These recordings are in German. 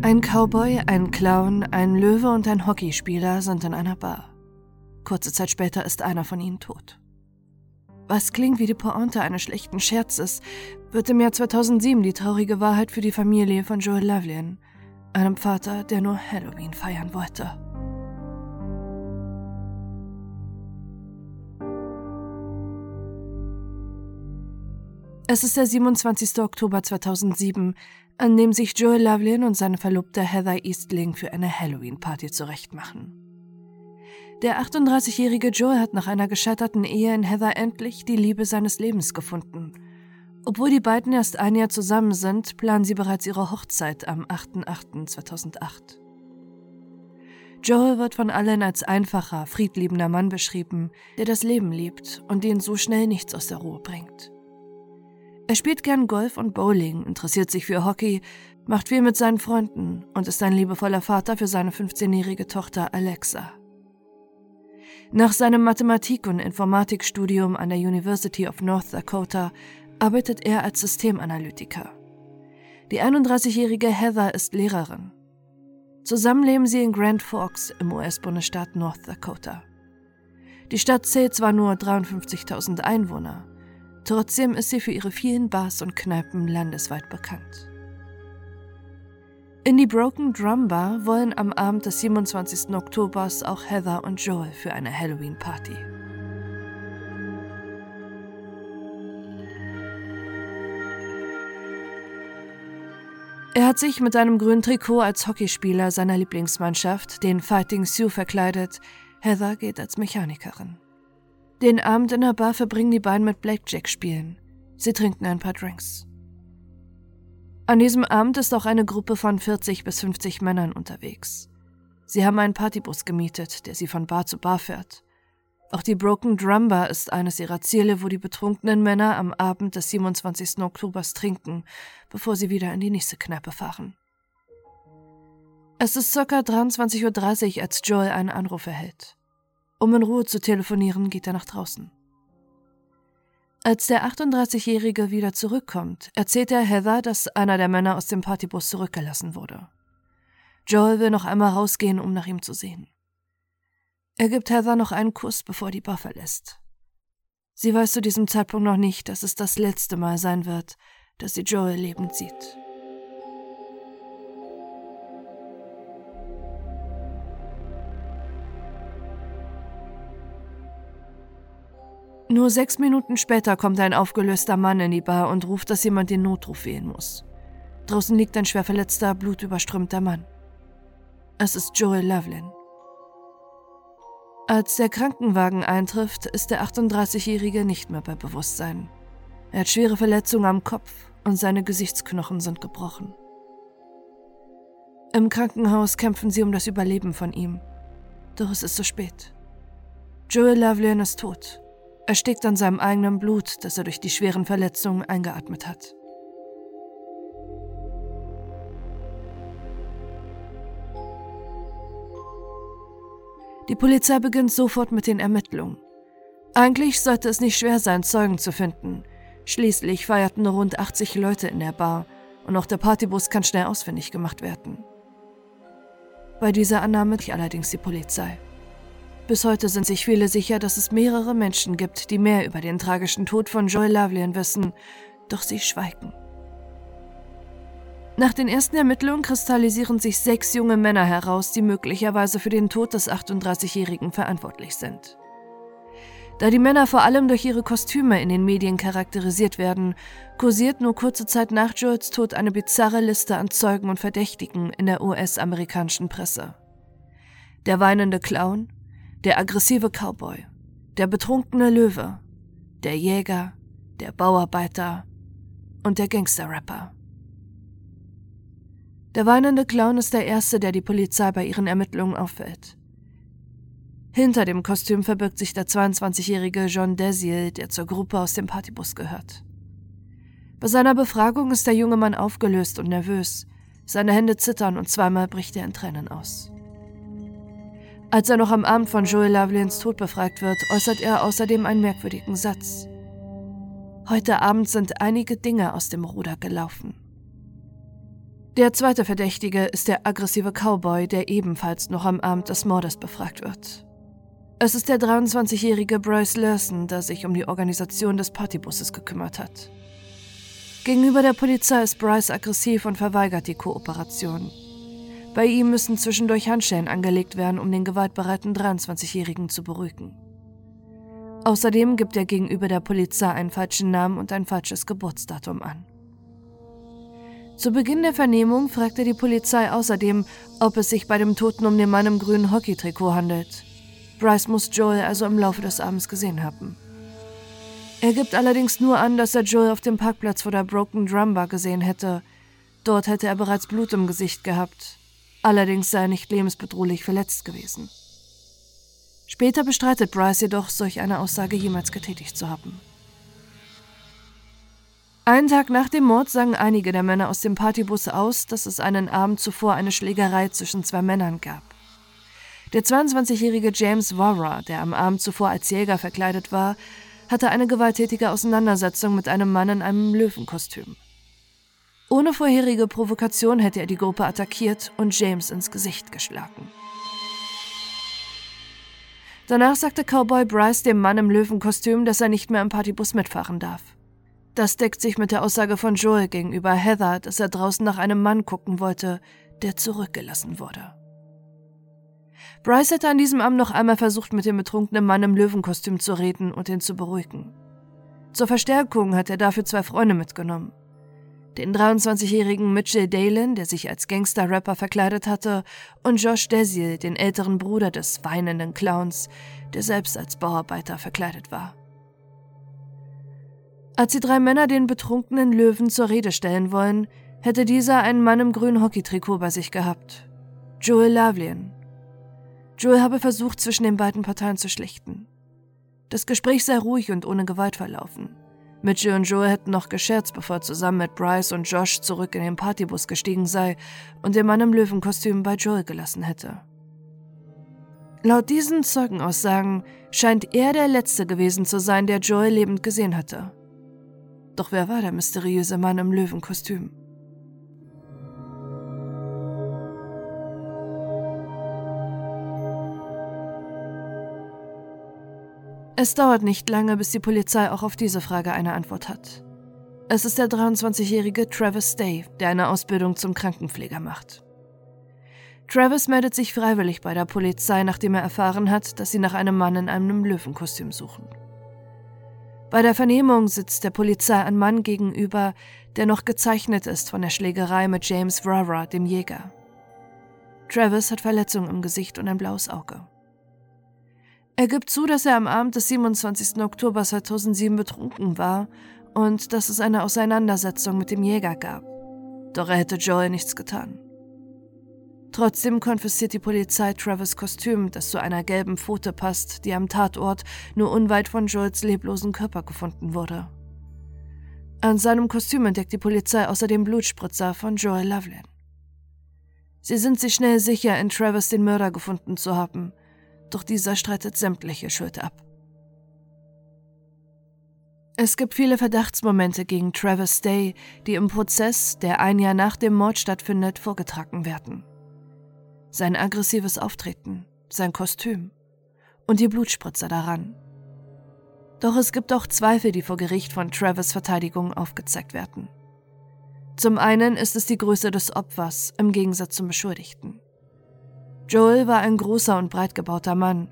Ein Cowboy, ein Clown, ein Löwe und ein Hockeyspieler sind in einer Bar. Kurze Zeit später ist einer von ihnen tot. Was klingt wie die Pointe eines schlechten Scherzes, wird im Jahr 2007 die traurige Wahrheit für die Familie von Joel Lavlin, einem Vater, der nur Halloween feiern wollte. Es ist der 27. Oktober 2007, an dem sich Joel Lovelin und seine Verlobte Heather Eastling für eine Halloween-Party zurechtmachen. Der 38-jährige Joel hat nach einer gescheiterten Ehe in Heather endlich die Liebe seines Lebens gefunden. Obwohl die beiden erst ein Jahr zusammen sind, planen sie bereits ihre Hochzeit am 8.8.2008. Joel wird von allen als einfacher, friedliebender Mann beschrieben, der das Leben liebt und den so schnell nichts aus der Ruhe bringt. Er spielt gern Golf und Bowling, interessiert sich für Hockey, macht viel mit seinen Freunden und ist ein liebevoller Vater für seine 15-jährige Tochter Alexa. Nach seinem Mathematik- und Informatikstudium an der University of North Dakota arbeitet er als Systemanalytiker. Die 31-jährige Heather ist Lehrerin. Zusammen leben sie in Grand Forks im US-Bundesstaat North Dakota. Die Stadt zählt zwar nur 53.000 Einwohner, Trotzdem ist sie für ihre vielen Bars und Kneipen landesweit bekannt. In die Broken Drum Bar wollen am Abend des 27. Oktobers auch Heather und Joel für eine Halloween-Party. Er hat sich mit einem grünen Trikot als Hockeyspieler seiner Lieblingsmannschaft, den Fighting Sioux, verkleidet. Heather geht als Mechanikerin. Den Abend in der Bar verbringen die beiden mit Blackjack spielen. Sie trinken ein paar Drinks. An diesem Abend ist auch eine Gruppe von 40 bis 50 Männern unterwegs. Sie haben einen Partybus gemietet, der sie von Bar zu Bar fährt. Auch die Broken Drum Bar ist eines ihrer Ziele, wo die betrunkenen Männer am Abend des 27. Oktobers trinken, bevor sie wieder in die nächste Kneipe fahren. Es ist ca. 23.30 Uhr, als Joel einen Anruf erhält. Um in Ruhe zu telefonieren, geht er nach draußen. Als der 38-Jährige wieder zurückkommt, erzählt er Heather, dass einer der Männer aus dem Partybus zurückgelassen wurde. Joel will noch einmal rausgehen, um nach ihm zu sehen. Er gibt Heather noch einen Kuss, bevor die Bar verlässt. Sie weiß zu diesem Zeitpunkt noch nicht, dass es das letzte Mal sein wird, dass sie Joel lebend sieht. Nur sechs Minuten später kommt ein aufgelöster Mann in die Bar und ruft, dass jemand den Notruf wählen muss. Draußen liegt ein schwer verletzter, blutüberströmter Mann. Es ist Joel Lovelin. Als der Krankenwagen eintrifft, ist der 38-Jährige nicht mehr bei Bewusstsein. Er hat schwere Verletzungen am Kopf und seine Gesichtsknochen sind gebrochen. Im Krankenhaus kämpfen sie um das Überleben von ihm. Doch es ist zu spät. Joel Lovelin ist tot erstickt an seinem eigenen Blut, das er durch die schweren Verletzungen eingeatmet hat. Die Polizei beginnt sofort mit den Ermittlungen. Eigentlich sollte es nicht schwer sein, Zeugen zu finden. Schließlich feierten rund 80 Leute in der Bar und auch der Partybus kann schnell ausfindig gemacht werden. Bei dieser Annahme allerdings die Polizei. Bis heute sind sich viele sicher, dass es mehrere Menschen gibt, die mehr über den tragischen Tod von Joy Lavlian wissen, doch sie schweigen. Nach den ersten Ermittlungen kristallisieren sich sechs junge Männer heraus, die möglicherweise für den Tod des 38-Jährigen verantwortlich sind. Da die Männer vor allem durch ihre Kostüme in den Medien charakterisiert werden, kursiert nur kurze Zeit nach Joels Tod eine bizarre Liste an Zeugen und Verdächtigen in der US-amerikanischen Presse. Der weinende Clown, der aggressive Cowboy, der betrunkene Löwe, der Jäger, der Bauarbeiter und der Gangster-Rapper. Der weinende Clown ist der Erste, der die Polizei bei ihren Ermittlungen auffällt. Hinter dem Kostüm verbirgt sich der 22-jährige John Desiel, der zur Gruppe aus dem Partybus gehört. Bei seiner Befragung ist der junge Mann aufgelöst und nervös. Seine Hände zittern und zweimal bricht er in Tränen aus. Als er noch am Abend von Joel Lovelins Tod befragt wird, äußert er außerdem einen merkwürdigen Satz. Heute Abend sind einige Dinge aus dem Ruder gelaufen. Der zweite Verdächtige ist der aggressive Cowboy, der ebenfalls noch am Abend des Mordes befragt wird. Es ist der 23-jährige Bryce Larson, der sich um die Organisation des Partybusses gekümmert hat. Gegenüber der Polizei ist Bryce aggressiv und verweigert die Kooperation. Bei ihm müssen zwischendurch Handschellen angelegt werden, um den gewaltbereiten 23-Jährigen zu beruhigen. Außerdem gibt er gegenüber der Polizei einen falschen Namen und ein falsches Geburtsdatum an. Zu Beginn der Vernehmung fragte die Polizei außerdem, ob es sich bei dem Toten um den Mann im grünen Hockeytrikot handelt. Bryce muss Joel also im Laufe des Abends gesehen haben. Er gibt allerdings nur an, dass er Joel auf dem Parkplatz vor der Broken Drum Bar gesehen hätte. Dort hätte er bereits Blut im Gesicht gehabt. Allerdings sei er nicht lebensbedrohlich verletzt gewesen. Später bestreitet Bryce jedoch, solch eine Aussage jemals getätigt zu haben. Einen Tag nach dem Mord sagen einige der Männer aus dem Partybus aus, dass es einen Abend zuvor eine Schlägerei zwischen zwei Männern gab. Der 22-jährige James Warra, der am Abend zuvor als Jäger verkleidet war, hatte eine gewalttätige Auseinandersetzung mit einem Mann in einem Löwenkostüm. Ohne vorherige Provokation hätte er die Gruppe attackiert und James ins Gesicht geschlagen. Danach sagte Cowboy Bryce dem Mann im Löwenkostüm, dass er nicht mehr im Partybus mitfahren darf. Das deckt sich mit der Aussage von Joel gegenüber Heather, dass er draußen nach einem Mann gucken wollte, der zurückgelassen wurde. Bryce hätte an diesem Abend noch einmal versucht, mit dem betrunkenen Mann im Löwenkostüm zu reden und ihn zu beruhigen. Zur Verstärkung hat er dafür zwei Freunde mitgenommen. Den 23-jährigen Mitchell Dalen, der sich als Gangster-Rapper verkleidet hatte, und Josh Desil, den älteren Bruder des weinenden Clowns, der selbst als Bauarbeiter verkleidet war. Als die drei Männer den betrunkenen Löwen zur Rede stellen wollen, hätte dieser einen Mann im grünen Hockeytrikot bei sich gehabt. Joel Lavlien. Joel habe versucht, zwischen den beiden Parteien zu schlichten. Das Gespräch sei ruhig und ohne Gewalt verlaufen. Mitchell und Joel hätten noch gescherzt, bevor er zusammen mit Bryce und Josh zurück in den Partybus gestiegen sei und den Mann im Löwenkostüm bei Joel gelassen hätte. Laut diesen Zeugenaussagen scheint er der Letzte gewesen zu sein, der Joel lebend gesehen hatte. Doch wer war der mysteriöse Mann im Löwenkostüm? Es dauert nicht lange, bis die Polizei auch auf diese Frage eine Antwort hat. Es ist der 23-jährige Travis Day, der eine Ausbildung zum Krankenpfleger macht. Travis meldet sich freiwillig bei der Polizei, nachdem er erfahren hat, dass sie nach einem Mann in einem Löwenkostüm suchen. Bei der Vernehmung sitzt der Polizei ein Mann gegenüber, der noch gezeichnet ist von der Schlägerei mit James Rara, dem Jäger. Travis hat Verletzungen im Gesicht und ein blaues Auge. Er gibt zu, dass er am Abend des 27. Oktober 2007 betrunken war und dass es eine Auseinandersetzung mit dem Jäger gab. Doch er hätte Joel nichts getan. Trotzdem konfisziert die Polizei Travis Kostüm, das zu einer gelben Pfote passt, die am Tatort nur unweit von Joels leblosen Körper gefunden wurde. An seinem Kostüm entdeckt die Polizei außerdem Blutspritzer von Joel Loveland. Sie sind sich schnell sicher, in Travis den Mörder gefunden zu haben, doch dieser streitet sämtliche Schuld ab. Es gibt viele Verdachtsmomente gegen Travis Day, die im Prozess, der ein Jahr nach dem Mord stattfindet, vorgetragen werden sein aggressives Auftreten, sein Kostüm und die Blutspritzer daran. Doch es gibt auch Zweifel, die vor Gericht von Travis Verteidigung aufgezeigt werden. Zum einen ist es die Größe des Opfers im Gegensatz zum Beschuldigten. Joel war ein großer und breit gebauter Mann.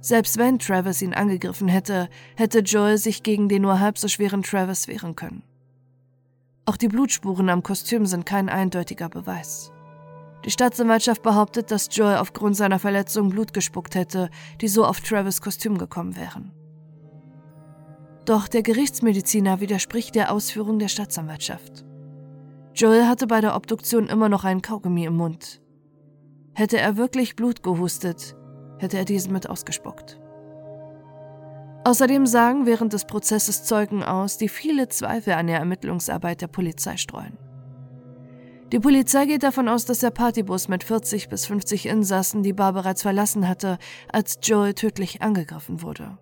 Selbst wenn Travis ihn angegriffen hätte, hätte Joel sich gegen den nur halb so schweren Travis wehren können. Auch die Blutspuren am Kostüm sind kein eindeutiger Beweis. Die Staatsanwaltschaft behauptet, dass Joel aufgrund seiner Verletzung Blut gespuckt hätte, die so auf Travis Kostüm gekommen wären. Doch der Gerichtsmediziner widerspricht der Ausführung der Staatsanwaltschaft. Joel hatte bei der Obduktion immer noch einen Kaugummi im Mund. Hätte er wirklich Blut gehustet, hätte er diesen mit ausgespuckt. Außerdem sagen während des Prozesses Zeugen aus, die viele Zweifel an der Ermittlungsarbeit der Polizei streuen. Die Polizei geht davon aus, dass der Partybus mit 40 bis 50 Insassen die Bar bereits verlassen hatte, als Joel tödlich angegriffen wurde.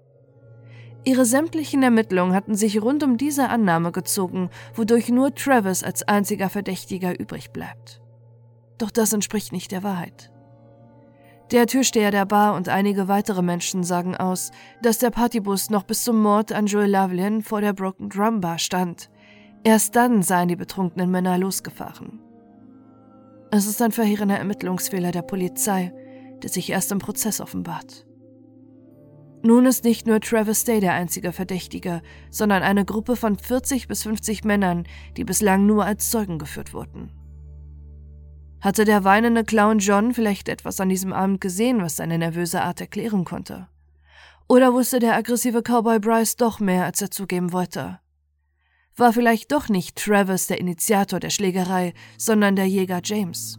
Ihre sämtlichen Ermittlungen hatten sich rund um diese Annahme gezogen, wodurch nur Travis als einziger Verdächtiger übrig bleibt. Doch das entspricht nicht der Wahrheit. Der Türsteher der Bar und einige weitere Menschen sagen aus, dass der Partybus noch bis zum Mord an Joel Lovelin vor der Broken Drum Bar stand. Erst dann seien die betrunkenen Männer losgefahren. Es ist ein verheerender Ermittlungsfehler der Polizei, der sich erst im Prozess offenbart. Nun ist nicht nur Travis Day der einzige Verdächtige, sondern eine Gruppe von 40 bis 50 Männern, die bislang nur als Zeugen geführt wurden. Hatte der weinende Clown John vielleicht etwas an diesem Abend gesehen, was seine nervöse Art erklären konnte? Oder wusste der aggressive Cowboy Bryce doch mehr, als er zugeben wollte? War vielleicht doch nicht Travis der Initiator der Schlägerei, sondern der Jäger James?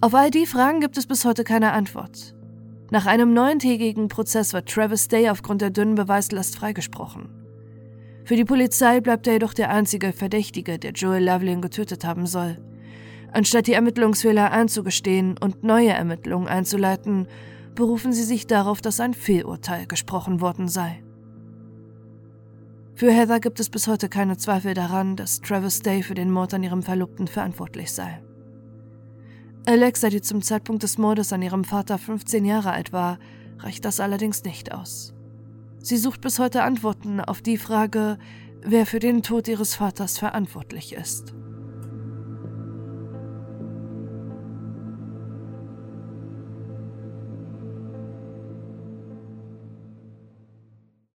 Auf all die Fragen gibt es bis heute keine Antwort. Nach einem neuntägigen Prozess wird Travis Day aufgrund der dünnen Beweislast freigesprochen. Für die Polizei bleibt er jedoch der einzige Verdächtige, der Joel Lovelin getötet haben soll. Anstatt die Ermittlungsfehler einzugestehen und neue Ermittlungen einzuleiten, berufen sie sich darauf, dass ein Fehlurteil gesprochen worden sei. Für Heather gibt es bis heute keine Zweifel daran, dass Travis Day für den Mord an ihrem Verlobten verantwortlich sei. Alexa, die zum Zeitpunkt des Mordes an ihrem Vater 15 Jahre alt war, reicht das allerdings nicht aus. Sie sucht bis heute Antworten auf die Frage, wer für den Tod ihres Vaters verantwortlich ist.